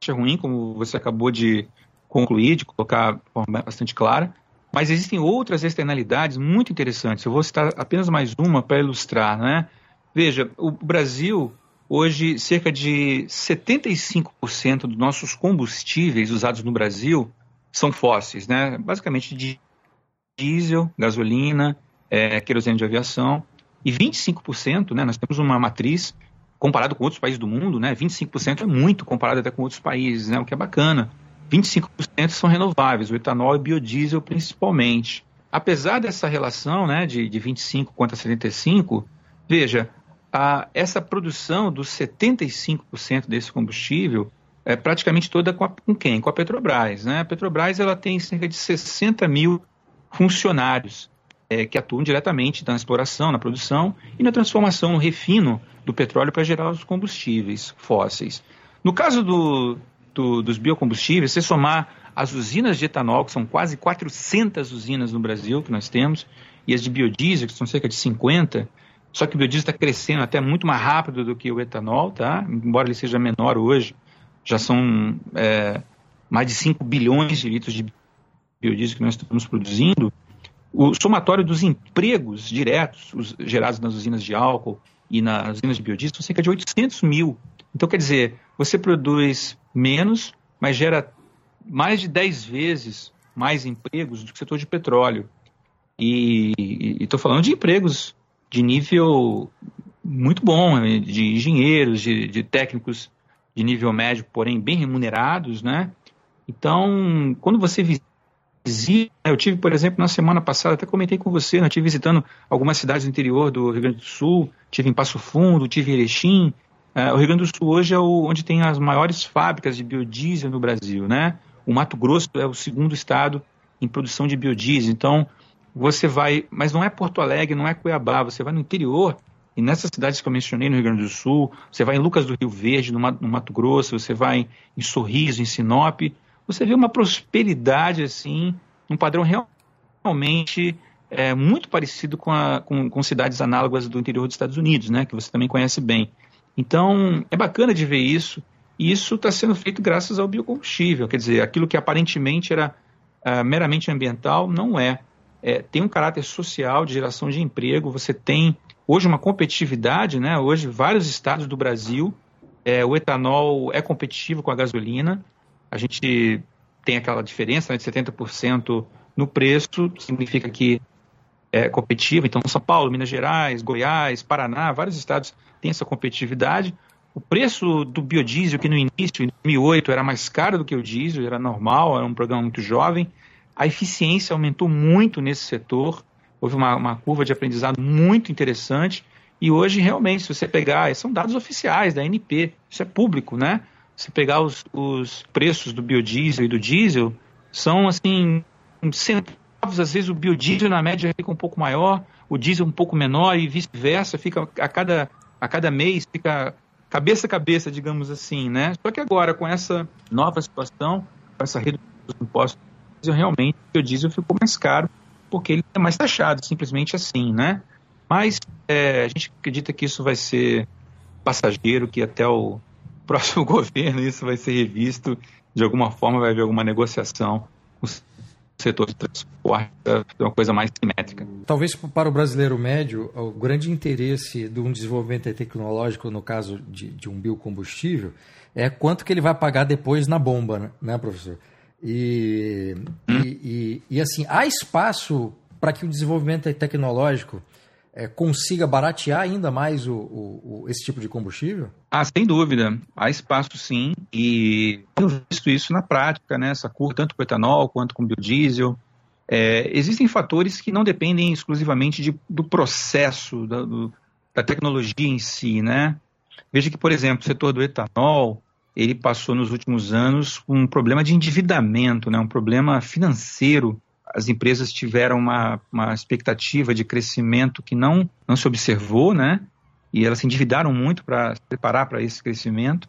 S2: ruim, como você acabou de concluir, de colocar de forma bastante clara, mas existem outras externalidades muito interessantes. Eu vou citar apenas mais uma para ilustrar. Né? Veja, o Brasil, hoje, cerca de 75% dos nossos combustíveis usados no Brasil são fósseis, né? basicamente diesel, gasolina, é, querosene de aviação, e 25%, né, nós temos uma matriz comparado com outros países do mundo, né, 25% é muito comparado até com outros países, né, o que é bacana. 25% são renováveis, o etanol e o biodiesel principalmente. Apesar dessa relação né, de, de 25 contra 75, veja, a, essa produção dos 75% desse combustível é praticamente toda com, a, com, quem? Com a Petrobras. Né? A Petrobras ela tem cerca de 60 mil funcionários. É, que atuam diretamente na exploração, na produção e na transformação, no refino do petróleo para gerar os combustíveis fósseis. No caso do, do, dos biocombustíveis, se somar as usinas de etanol, que são quase 400 usinas no Brasil que nós temos, e as de biodiesel, que são cerca de 50, só que o biodiesel está crescendo até muito mais rápido do que o etanol, tá? embora ele seja menor hoje, já são é, mais de 5 bilhões de litros de biodiesel que nós estamos produzindo, o somatório dos empregos diretos os, gerados nas usinas de álcool e nas usinas de biodiesel são cerca de 800 mil. Então, quer dizer, você produz menos, mas gera mais de 10 vezes mais empregos do que o setor de petróleo. E estou falando de empregos de nível muito bom, né, de engenheiros, de, de técnicos de nível médio, porém bem remunerados, né? Então, quando você. Eu tive, por exemplo, na semana passada, até comentei com você, né, eu tive visitando algumas cidades do interior do Rio Grande do Sul, tive em Passo Fundo, tive em Erechim. É, o Rio Grande do Sul hoje é o, onde tem as maiores fábricas de biodiesel no Brasil, né? O Mato Grosso é o segundo estado em produção de biodiesel. Então, você vai, mas não é Porto Alegre, não é Cuiabá, você vai no interior e nessas cidades que eu mencionei no Rio Grande do Sul, você vai em Lucas do Rio Verde, no Mato Grosso, você vai em Sorriso, em Sinop, você vê uma prosperidade assim, um padrão realmente é, muito parecido com, a, com, com, cidades análogas do interior dos Estados Unidos, né, que você também conhece bem. Então, é bacana de ver isso, e isso está sendo feito graças ao biocombustível, quer dizer, aquilo que aparentemente era uh, meramente ambiental, não é. é. Tem um caráter social de geração de emprego, você tem hoje uma competitividade, né, hoje vários estados do Brasil, é, o etanol é competitivo com a gasolina, a gente tem aquela diferença né, de 70% no preço, significa que é competitivo. Então, São Paulo, Minas Gerais, Goiás, Paraná, vários estados têm essa competitividade. O preço do biodiesel, que no início, em 2008, era mais caro do que o diesel, era normal, era um programa muito jovem. A eficiência aumentou muito nesse setor, houve uma, uma curva de aprendizado muito interessante. E hoje, realmente, se você pegar, são dados oficiais da ANP, isso é público, né? Se pegar os, os preços do biodiesel e do diesel, são assim, centavos, às vezes o biodiesel na média fica um pouco maior, o diesel um pouco menor e vice-versa, fica a cada, a cada mês fica cabeça a cabeça, digamos assim, né? Só que agora, com essa nova situação, com essa redução dos impostos, realmente o biodiesel ficou mais caro, porque ele é mais taxado, simplesmente assim, né? Mas é, a gente acredita que isso vai ser passageiro, que até o próximo governo isso vai ser revisto, de alguma forma vai haver alguma negociação com o setor de transporte, é uma coisa mais simétrica.
S1: Talvez para o brasileiro médio, o grande interesse de um desenvolvimento tecnológico, no caso de, de um biocombustível, é quanto que ele vai pagar depois na bomba, né, né professor? E, hum. e, e, e, assim, há espaço para que o desenvolvimento tecnológico é, consiga baratear ainda mais o, o, o, esse tipo de combustível?
S2: Ah, sem dúvida. Há espaço sim. E tenho visto isso na prática, né? Essa curva, tanto com etanol quanto com biodiesel. É, existem fatores que não dependem exclusivamente de, do processo, da, do, da tecnologia em si, né? Veja que, por exemplo, o setor do etanol, ele passou nos últimos anos um problema de endividamento, né? um problema financeiro as empresas tiveram uma, uma expectativa de crescimento que não, não se observou, né? E elas se endividaram muito para se preparar para esse crescimento.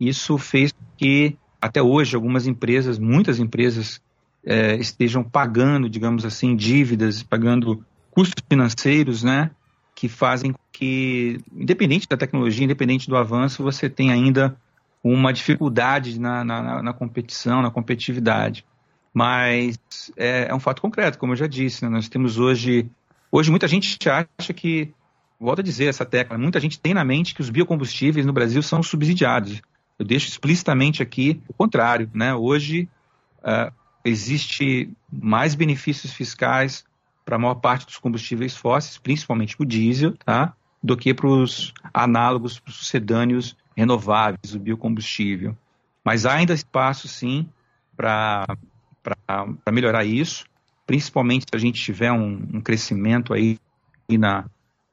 S2: Isso fez que, até hoje, algumas empresas, muitas empresas, é, estejam pagando, digamos assim, dívidas, pagando custos financeiros, né? Que fazem que, independente da tecnologia, independente do avanço, você tem ainda uma dificuldade na, na, na competição, na competitividade. Mas é, é um fato concreto, como eu já disse. Né? Nós temos hoje. Hoje muita gente acha que. Volto a dizer essa tecla, muita gente tem na mente que os biocombustíveis no Brasil são subsidiados. Eu deixo explicitamente aqui o contrário. Né? Hoje uh, existe mais benefícios fiscais para a maior parte dos combustíveis fósseis, principalmente o diesel, tá? do que para os análogos, para os sucedâneos renováveis, o biocombustível. Mas há ainda espaço, sim, para para melhorar isso, principalmente se a gente tiver um, um crescimento aí na,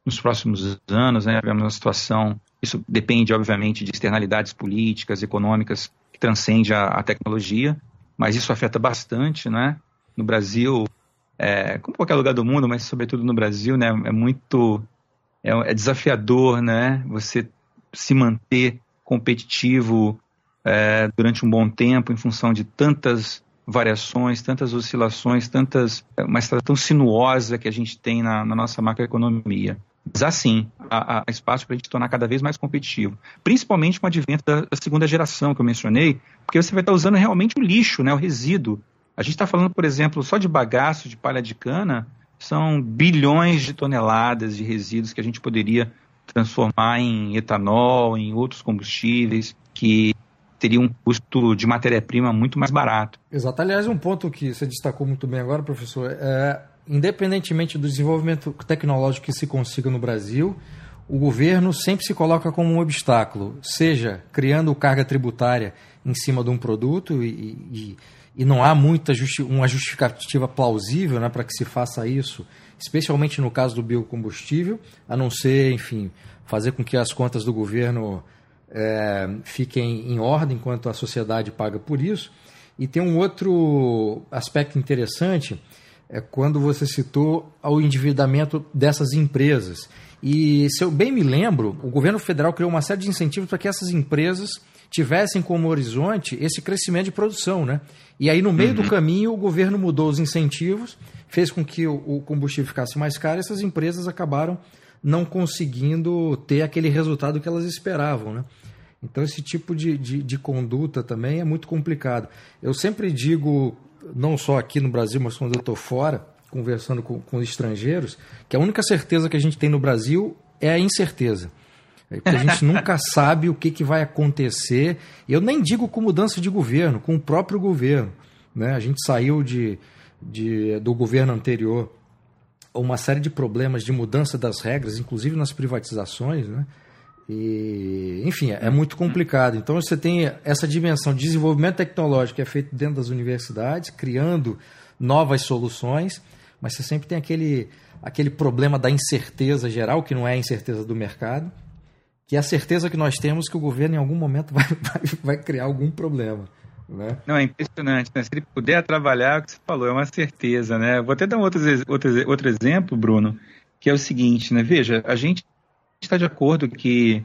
S2: nos próximos anos, né, tivermos uma situação, isso depende, obviamente, de externalidades políticas, econômicas, que transcende a, a tecnologia, mas isso afeta bastante, né? No Brasil, é, como qualquer lugar do mundo, mas sobretudo no Brasil, né, é muito é, é desafiador, né, você se manter competitivo é, durante um bom tempo em função de tantas variações, tantas oscilações, tantas uma estrada tão sinuosa que a gente tem na, na nossa macroeconomia. Mas assim, há, há espaço para a gente tornar cada vez mais competitivo, principalmente com o advento da, da, segunda geração que eu mencionei, porque você vai estar usando realmente o lixo, né, o resíduo. A gente está falando, por exemplo, só de bagaço de palha de cana, são bilhões de toneladas de resíduos que a gente poderia transformar em etanol, em outros combustíveis que teria um custo de matéria-prima muito mais barato.
S1: Exato. Aliás, um ponto que você destacou muito bem agora, professor, é independentemente do desenvolvimento tecnológico que se consiga no Brasil, o governo sempre se coloca como um obstáculo, seja criando carga tributária em cima de um produto e, e, e não há muita justi uma justificativa plausível né, para que se faça isso, especialmente no caso do biocombustível, a não ser, enfim, fazer com que as contas do governo é, fiquem em ordem enquanto a sociedade paga por isso. E tem um outro aspecto interessante, é quando você citou o endividamento dessas empresas. E se eu bem me lembro, o governo federal criou uma série de incentivos para que essas empresas tivessem como horizonte esse crescimento de produção, né? E aí no meio uhum. do caminho o governo mudou os incentivos, fez com que o combustível ficasse mais caro, e essas empresas acabaram não conseguindo ter aquele resultado que elas esperavam, né? Então, esse tipo de, de, de, conduta também é muito complicado. Eu sempre digo, não só aqui no Brasil, mas quando eu estou fora, conversando com, com estrangeiros, que a única certeza que a gente tem no Brasil é a incerteza. É a gente nunca sabe o que, que vai acontecer. Eu nem digo com mudança de governo, com o próprio governo. Né? A gente saiu de, de, do governo anterior uma série de problemas de mudança das regras, inclusive nas privatizações, né? E, enfim, é muito complicado. Então você tem essa dimensão de desenvolvimento tecnológico que é feito dentro das universidades, criando novas soluções, mas você sempre tem aquele, aquele problema da incerteza geral, que não é a incerteza do mercado, que é a certeza que nós temos que o governo em algum momento vai, vai, vai criar algum problema. Né?
S2: Não, é impressionante, né? Se ele puder trabalhar, é o que você falou, é uma certeza, né? Vou até dar um outro, outro, outro exemplo, Bruno, que é o seguinte, né? Veja, a gente está de acordo que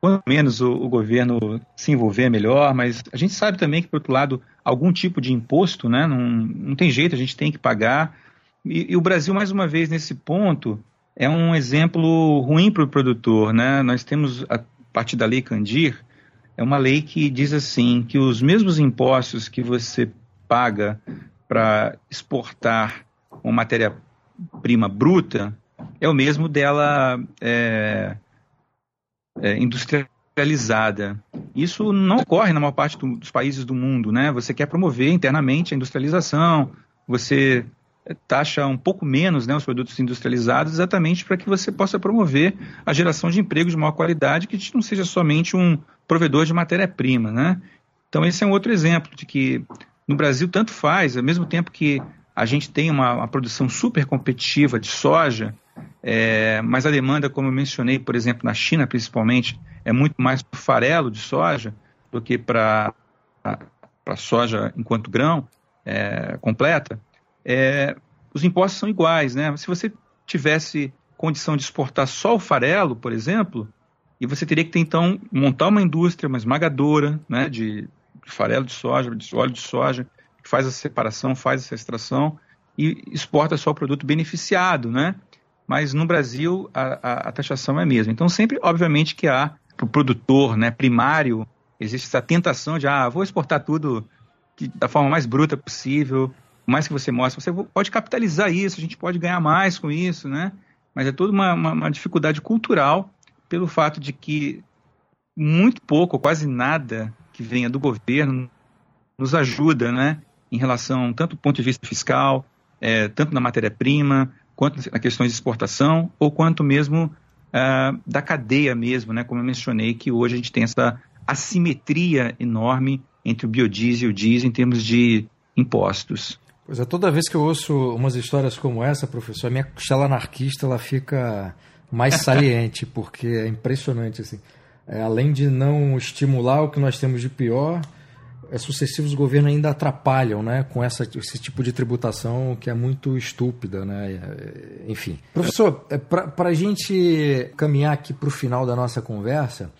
S2: quanto menos o, o, governo se envolver melhor, mas a gente sabe também que, por outro lado, algum tipo de imposto, né, não, não tem jeito, a gente tem que pagar. E, e o Brasil, mais uma vez, nesse ponto, é um exemplo ruim para o produtor. Né? Nós temos, a partir da lei Candir, é uma lei que diz assim, que os mesmos impostos que você paga para exportar uma matéria-prima bruta, é o mesmo dela é, é, industrializada. Isso não ocorre na maior parte do, dos países do mundo, né? Você quer promover internamente a industrialização, você taxa um pouco menos né, os produtos industrializados, exatamente para que você possa promover a geração de empregos de maior qualidade, que não seja somente um provedor de matéria-prima, né? Então esse é um outro exemplo de que no Brasil tanto faz, ao mesmo tempo que a gente tem uma, uma produção super competitiva de soja, é, mas a demanda, como eu mencionei, por exemplo, na China principalmente, é muito mais para farelo de soja do que para soja enquanto grão é, completa. É, os impostos são iguais, né? Se você tivesse condição de exportar só o farelo, por exemplo, e você teria que então montar uma indústria, uma esmagadora, né, de, de farelo de soja, de óleo de soja, que faz a separação, faz essa extração e exporta só o produto beneficiado, né? mas no Brasil a, a, a taxação é a mesma. Então, sempre, obviamente, que há para o produtor né, primário, existe essa tentação de, ah, vou exportar tudo que, da forma mais bruta possível, mais que você mostre, você pode capitalizar isso, a gente pode ganhar mais com isso, né? Mas é toda uma, uma, uma dificuldade cultural pelo fato de que muito pouco, quase nada que venha do governo nos ajuda, né? Em relação tanto do ponto de vista fiscal, é, tanto na matéria-prima, quanto na questões de exportação, ou quanto mesmo uh, da cadeia mesmo, né? Como eu mencionei, que hoje a gente tem essa assimetria enorme entre o biodiesel e o diesel em termos de impostos.
S1: Pois é, toda vez que eu ouço umas histórias como essa, professor, a minha costela anarquista ela fica mais saliente, porque é impressionante assim. É, além de não estimular o que nós temos de pior, é, sucessivos governos ainda atrapalham né, com essa, esse tipo de tributação que é muito estúpida. Né? É, enfim. Professor, é, para a gente caminhar aqui para o final da nossa conversa,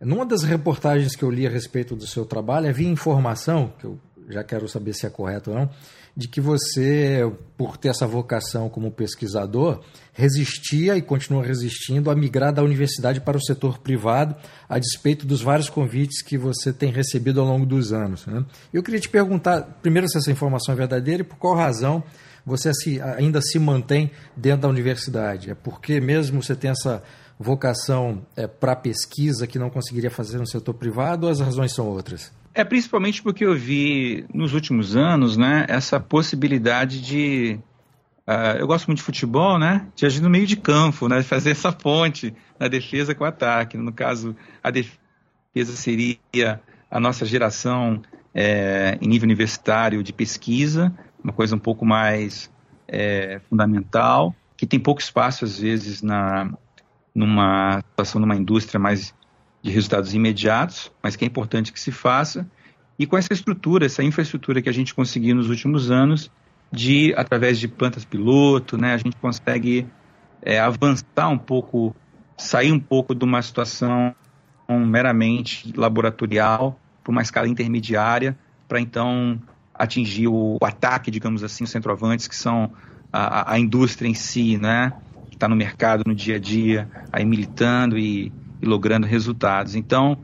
S1: numa das reportagens que eu li a respeito do seu trabalho, havia informação, que eu já quero saber se é correto ou não, de que você, por ter essa vocação como pesquisador, resistia e continua resistindo a migrar da universidade para o setor privado, a despeito dos vários convites que você tem recebido ao longo dos anos. Né? Eu queria te perguntar, primeiro, se essa informação é verdadeira e por qual razão você ainda se mantém dentro da universidade. É porque mesmo você tem essa vocação é, para pesquisa que não conseguiria fazer no setor privado ou as razões são outras?
S2: É principalmente porque eu vi nos últimos anos, né, essa possibilidade de uh, eu gosto muito de futebol, né, de agir no meio de campo, né, fazer essa ponte na defesa com o ataque. No caso, a defesa seria a nossa geração é, em nível universitário de pesquisa, uma coisa um pouco mais é, fundamental, que tem pouco espaço às vezes na numa situação numa indústria mais de resultados imediatos, mas que é importante que se faça. E com essa estrutura, essa infraestrutura que a gente conseguiu nos últimos anos, de através de plantas piloto, né, a gente consegue é, avançar um pouco, sair um pouco de uma situação meramente laboratorial para uma escala intermediária, para então atingir o, o, ataque, digamos assim, os centroavantes, que são a, a indústria em si, né, que está no mercado no dia a dia, aí militando e e logrando resultados. Então,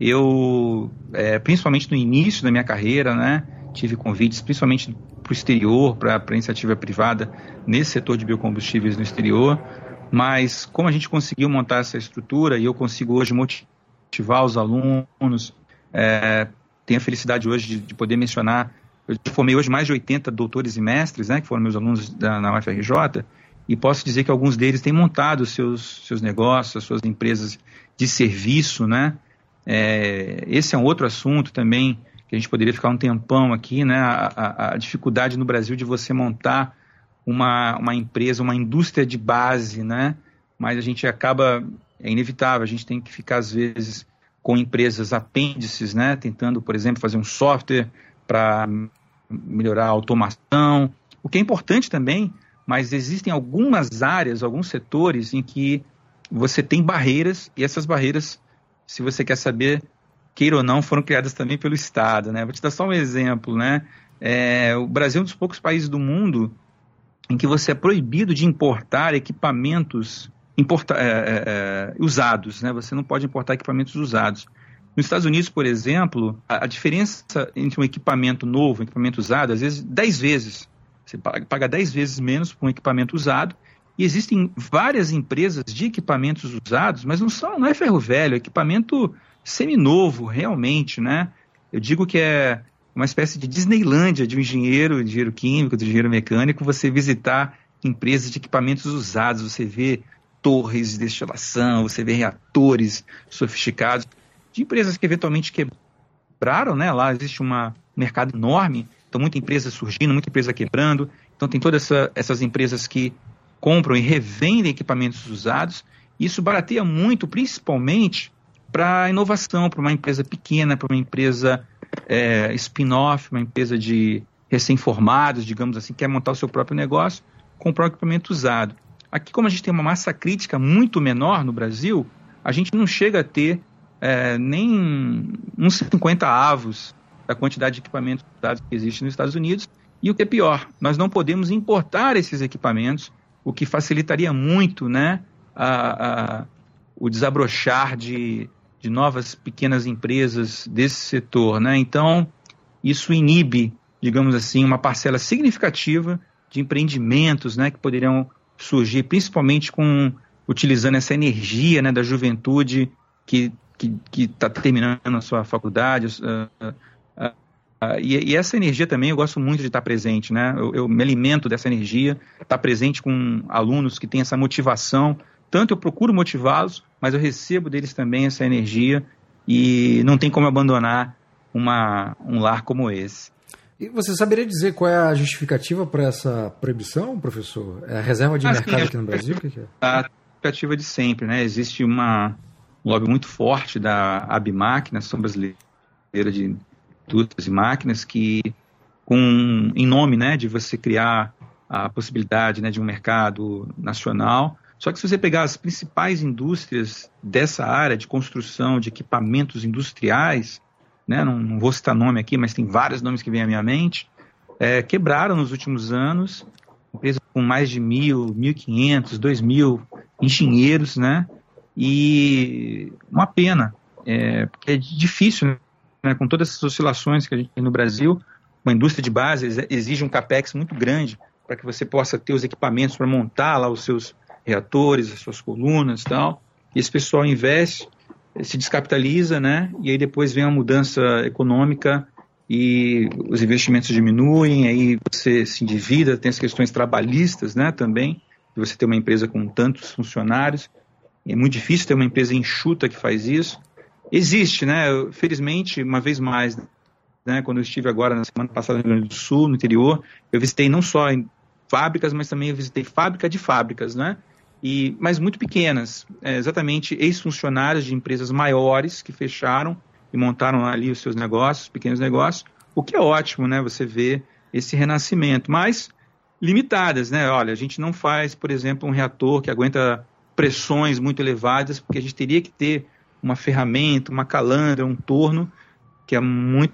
S2: eu, é, principalmente no início da minha carreira, né, tive convites, principalmente para o exterior, para a iniciativa privada, nesse setor de biocombustíveis no exterior, mas como a gente conseguiu montar essa estrutura e eu consigo hoje motivar os alunos, é, tenho a felicidade hoje de, de, poder mencionar, eu formei hoje mais de 80 doutores e mestres, né, que foram meus alunos da, na UFRJ, e posso dizer que alguns deles têm montado seus, seus negócios, suas empresas de serviço, né? É, esse é um outro assunto também que a gente poderia ficar um tempão aqui, né? A, a, a, dificuldade no Brasil de você montar uma, uma empresa, uma indústria de base, né? Mas a gente acaba, é inevitável, a gente tem que ficar às vezes com empresas apêndices, né? Tentando, por exemplo, fazer um software para melhorar a automação, o que é importante também mas existem algumas áreas, alguns setores em que você tem barreiras e essas barreiras, se você quer saber, queira ou não, foram criadas também pelo Estado, né? Vou te dar só um exemplo, né? É, o Brasil é um dos poucos países do mundo em que você é proibido de importar equipamentos importa, é, é, é usados, né? Você não pode importar equipamentos usados. Nos Estados Unidos, por exemplo, a, a diferença entre um equipamento novo e um equipamento usado, às vezes, 10 vezes. Você paga 10 vezes menos por um equipamento usado. E existem várias empresas de equipamentos usados, mas não, são, não é ferro velho, é equipamento seminovo, realmente, né? Eu digo que é uma espécie de Disneylândia de um engenheiro, engenheiro químico, de engenheiro mecânico, você visitar empresas de equipamentos usados, você vê torres de destilação, você vê reatores sofisticados, de empresas que eventualmente quebraram, né? Lá existe um mercado enorme então, muita empresa surgindo, muita empresa quebrando. Então, tem todas essa, essas empresas que compram e revendem equipamentos usados. Isso barateia muito, principalmente para inovação, para uma empresa pequena, para uma empresa é, spin-off, uma empresa de recém-formados, digamos assim, quer montar o seu próprio negócio, comprar um equipamento usado. Aqui, como a gente tem uma massa crítica muito menor no Brasil, a gente não chega a ter é, nem uns 50 avos da quantidade de equipamentos usados que existe nos Estados Unidos. E o que é pior, nós não podemos importar esses equipamentos, o que facilitaria muito né, a, a, o desabrochar de, de novas pequenas empresas desse setor. Né? Então, isso inibe, digamos assim, uma parcela significativa de empreendimentos né, que poderiam surgir, principalmente com utilizando essa energia né, da juventude que que está terminando a sua faculdade, uh, Uh, e, e, essa energia também eu gosto muito de estar presente, né? Eu, eu, me alimento dessa energia, estar presente com alunos que têm essa motivação. Tanto eu procuro motivá-los, mas eu recebo deles também essa energia e não tem como abandonar uma, um lar como esse.
S1: E você saberia dizer qual é a justificativa para essa proibição, professor? É a reserva de ah, mercado sim, aqui no Brasil? Que, é?
S2: A justificativa de sempre, né? Existe uma, um lobby muito forte da ABMAC, Nação Brasileira de e máquinas que, com, em nome né, de você criar a possibilidade né, de um mercado nacional, só que se você pegar as principais indústrias dessa área de construção de equipamentos industriais, né, não, não, vou citar nome aqui, mas tem vários nomes que vêm à minha mente, é, quebraram nos últimos anos, empresas com mais de mil, mil quinhentos, dois mil engenheiros, né, e uma pena, é, porque é difícil, né, com todas essas oscilações que a gente tem no Brasil, uma indústria de base exige um capex muito grande para que você possa ter os equipamentos para montar lá os seus reatores, as suas colunas e tal. E esse pessoal investe, se descapitaliza, né? E aí depois vem a mudança econômica e os investimentos diminuem, aí você se endivida, tem as questões trabalhistas, né, também, de você ter uma empresa com tantos funcionários. É muito difícil ter uma empresa enxuta que faz isso. Existe, né? Felizmente, uma vez mais, né, quando eu estive agora na semana passada no Rio Grande do Sul, no interior, eu visitei não só em fábricas, mas também eu visitei fábrica de fábricas, né? e, mas muito pequenas, é, exatamente ex-funcionários de empresas maiores que fecharam e montaram ali os seus negócios, pequenos negócios, o que é ótimo, né? Você vê esse renascimento, mas limitadas, né? Olha, a gente não faz, por exemplo, um reator que aguenta pressões muito elevadas, porque a gente teria que ter uma ferramenta, uma calandra, um torno, que é muito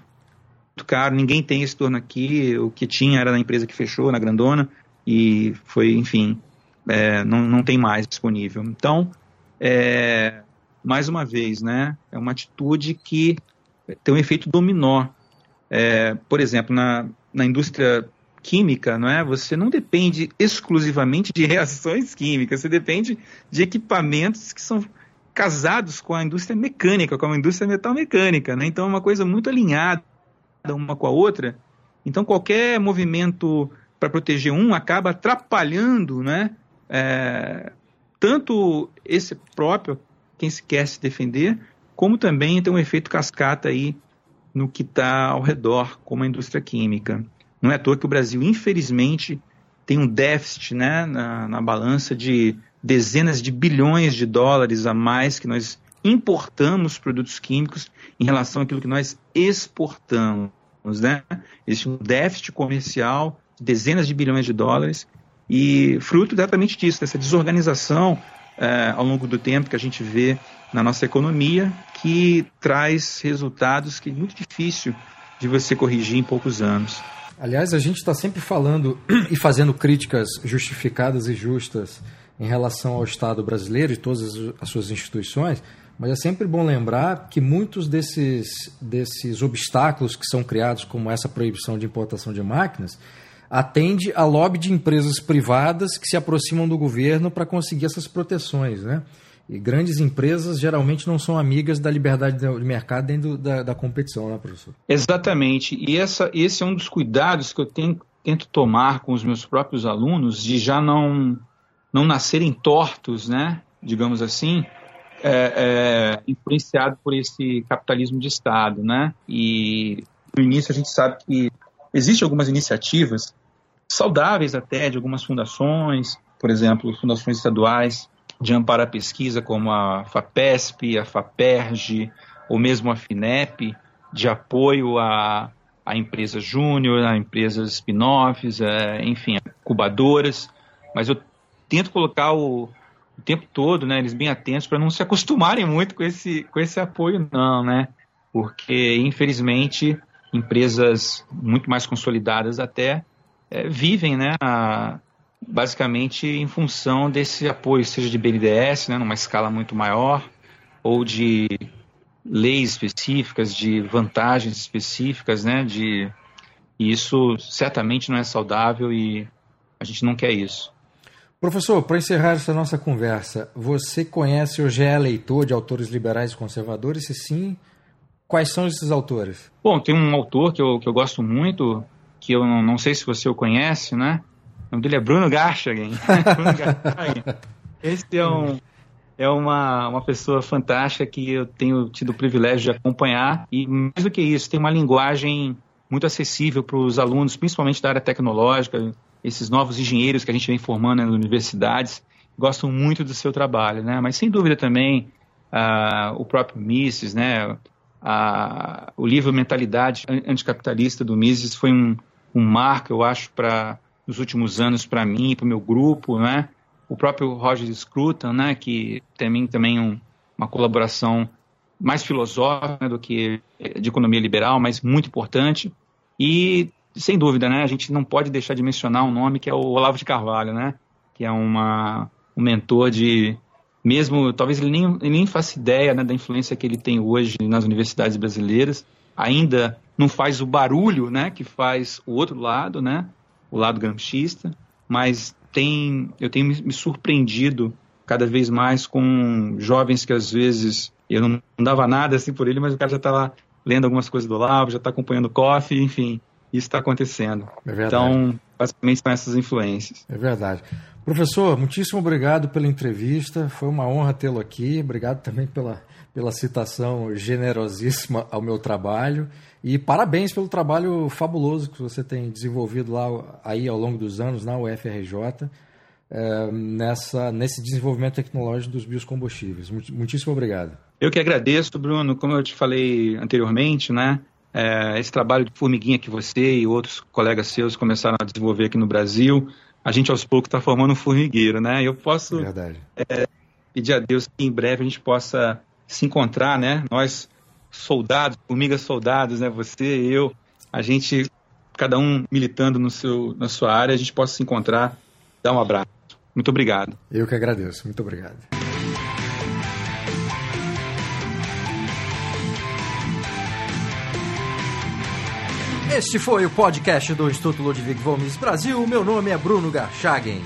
S2: caro, ninguém tem esse torno aqui, o que tinha era na empresa que fechou, na grandona, e foi, enfim, é, não, não tem mais disponível. Então, é, mais uma vez, né, é uma atitude que tem um efeito dominó. É, por exemplo, na, na indústria química, não é? Você não depende exclusivamente de reações químicas, você depende de equipamentos que são casados com a indústria mecânica, com a indústria metalmecânica, né? Então é uma coisa muito alinhada uma com a outra. Então qualquer movimento para proteger um acaba atrapalhando, né? é, tanto esse próprio, quem se quer se defender, como também tem um efeito cascata aí no que está ao redor, como a indústria química. Não é à toa que o Brasil, infelizmente, tem um déficit né, na, na balança de dezenas de bilhões de dólares a mais que nós importamos produtos químicos em relação àquilo que nós exportamos. Né? Existe um déficit comercial de dezenas de bilhões de dólares e fruto exatamente disso, dessa desorganização é, ao longo do tempo que a gente vê na nossa economia, que traz resultados que é muito difícil de você corrigir em poucos anos.
S1: Aliás, a gente está sempre falando e fazendo críticas justificadas e justas em relação ao Estado brasileiro e todas as suas instituições, mas é sempre bom lembrar que muitos desses, desses obstáculos que são criados, como essa proibição de importação de máquinas, atende a lobby de empresas privadas que se aproximam do governo para conseguir essas proteções, né? E grandes empresas geralmente não são amigas da liberdade de mercado dentro da, da competição, né, professor?
S2: Exatamente. E essa, esse é um dos cuidados que eu tenho, tento tomar com os meus próprios alunos, de já não, não nascerem tortos, né, digamos assim, é, é, influenciado por esse capitalismo de Estado, né? E no início a gente sabe que existem algumas iniciativas saudáveis até de algumas fundações, por exemplo, fundações estaduais de amparo à pesquisa, como a FAPESP, a FAPERJ, ou mesmo a FINEP, de apoio a, a empresas júnior, a empresas spin-offs, é, enfim, incubadoras, mas eu tento colocar o, o tempo todo, né, eles bem atentos para não se acostumarem muito com esse, com esse apoio, não, né? Porque, infelizmente, empresas muito mais consolidadas até é, vivem, né, a, basicamente em função desse apoio, seja de BNDES, né, numa escala muito maior, ou de leis específicas, de vantagens específicas, né, de e isso certamente não é saudável e a gente não quer isso.
S1: Professor, para encerrar essa nossa conversa, você conhece ou já é leitor de autores liberais e conservadores? Se sim, quais são esses autores?
S2: Bom, tem um autor que eu, que eu gosto muito, que eu não, não sei se você o conhece, né? O nome dele é Bruno Garchagen. Esse é, um, é uma, uma pessoa fantástica que eu tenho tido o privilégio de acompanhar e, mais do que isso, tem uma linguagem muito acessível para os alunos, principalmente da área tecnológica, esses novos engenheiros que a gente vem formando nas universidades, gostam muito do seu trabalho, né? Mas sem dúvida também uh, o próprio Mises, né? a, o livro Mentalidade Anticapitalista do Mises foi um, um marco, eu acho, para nos últimos anos para mim, para o meu grupo, né? O próprio Roger Scruton, né? Que tem também um, uma colaboração mais filosófica do que de economia liberal, mas muito importante. E sem dúvida, né? A gente não pode deixar de mencionar um nome que é o Olavo de Carvalho, né? Que é uma, um mentor de mesmo talvez ele nem, ele nem faça ideia né, da influência que ele tem hoje nas universidades brasileiras, ainda não faz o barulho né, que faz o outro lado, né, o lado gramscista, mas tem, eu tenho me, surpreendido cada vez mais com jovens que às vezes eu não, não dava nada assim por ele, mas o cara já está lá lendo algumas coisas do Lavo, já está acompanhando o Coffee, enfim, isso está acontecendo. É então, basicamente são essas influências.
S1: É verdade. Professor, muitíssimo obrigado pela entrevista. Foi uma honra tê-lo aqui. Obrigado também pela, pela citação generosíssima ao meu trabalho. E parabéns pelo trabalho fabuloso que você tem desenvolvido lá aí ao longo dos anos na UFRJ, é, nessa, nesse desenvolvimento tecnológico dos biocombustíveis. Muitíssimo obrigado.
S2: Eu que agradeço, Bruno. Como eu te falei anteriormente, né? É, esse trabalho de formiguinha que você e outros colegas seus começaram a desenvolver aqui no Brasil a gente aos poucos está formando um formigueiro, né? Eu posso é, pedir a Deus que em breve a gente possa se encontrar, né? Nós soldados, formigas soldados, né? Você, eu, a gente, cada um militando no seu, na sua área, a gente possa se encontrar, dar um abraço. Muito obrigado.
S1: Eu que agradeço. Muito obrigado. Este foi o podcast do Instituto Ludwig Mises Brasil. Meu nome é Bruno Garchagen.